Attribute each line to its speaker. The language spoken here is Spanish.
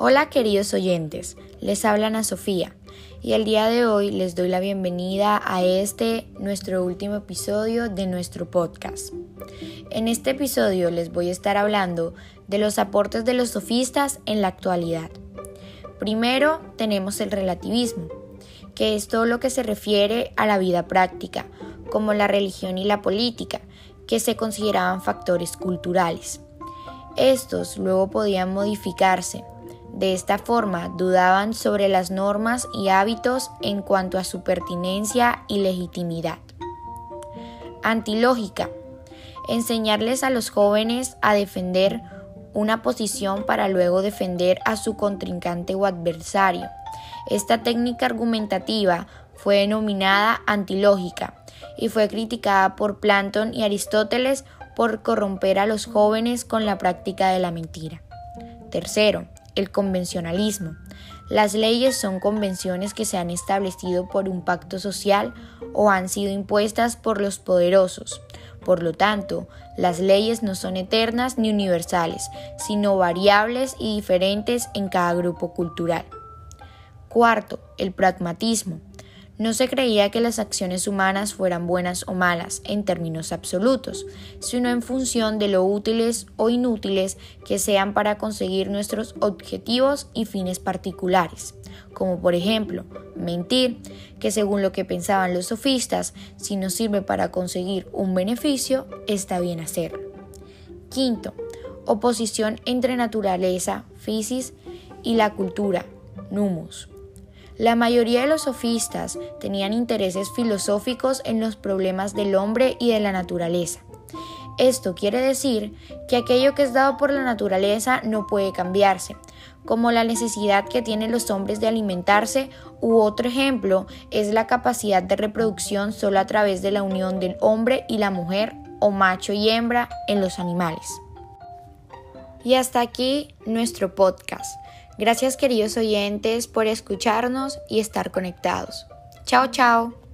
Speaker 1: Hola queridos oyentes, les habla Ana Sofía y el día de hoy les doy la bienvenida a este nuestro último episodio de nuestro podcast. En este episodio les voy a estar hablando de los aportes de los sofistas en la actualidad. Primero tenemos el relativismo, que es todo lo que se refiere a la vida práctica, como la religión y la política, que se consideraban factores culturales. Estos luego podían modificarse de esta forma, dudaban sobre las normas y hábitos en cuanto a su pertinencia y legitimidad. Antilógica. Enseñarles a los jóvenes a defender una posición para luego defender a su contrincante o adversario. Esta técnica argumentativa fue denominada antilógica y fue criticada por Platón y Aristóteles por corromper a los jóvenes con la práctica de la mentira. Tercero, el convencionalismo. Las leyes son convenciones que se han establecido por un pacto social o han sido impuestas por los poderosos. Por lo tanto, las leyes no son eternas ni universales, sino variables y diferentes en cada grupo cultural. Cuarto, el pragmatismo. No se creía que las acciones humanas fueran buenas o malas en términos absolutos, sino en función de lo útiles o inútiles que sean para conseguir nuestros objetivos y fines particulares, como por ejemplo mentir, que según lo que pensaban los sofistas, si nos sirve para conseguir un beneficio, está bien hacerlo. Quinto, oposición entre naturaleza, physis, y la cultura, numus. La mayoría de los sofistas tenían intereses filosóficos en los problemas del hombre y de la naturaleza. Esto quiere decir que aquello que es dado por la naturaleza no puede cambiarse, como la necesidad que tienen los hombres de alimentarse u otro ejemplo es la capacidad de reproducción solo a través de la unión del hombre y la mujer o macho y hembra en los animales. Y hasta aquí nuestro podcast. Gracias queridos oyentes por escucharnos y estar conectados. Chao, chao.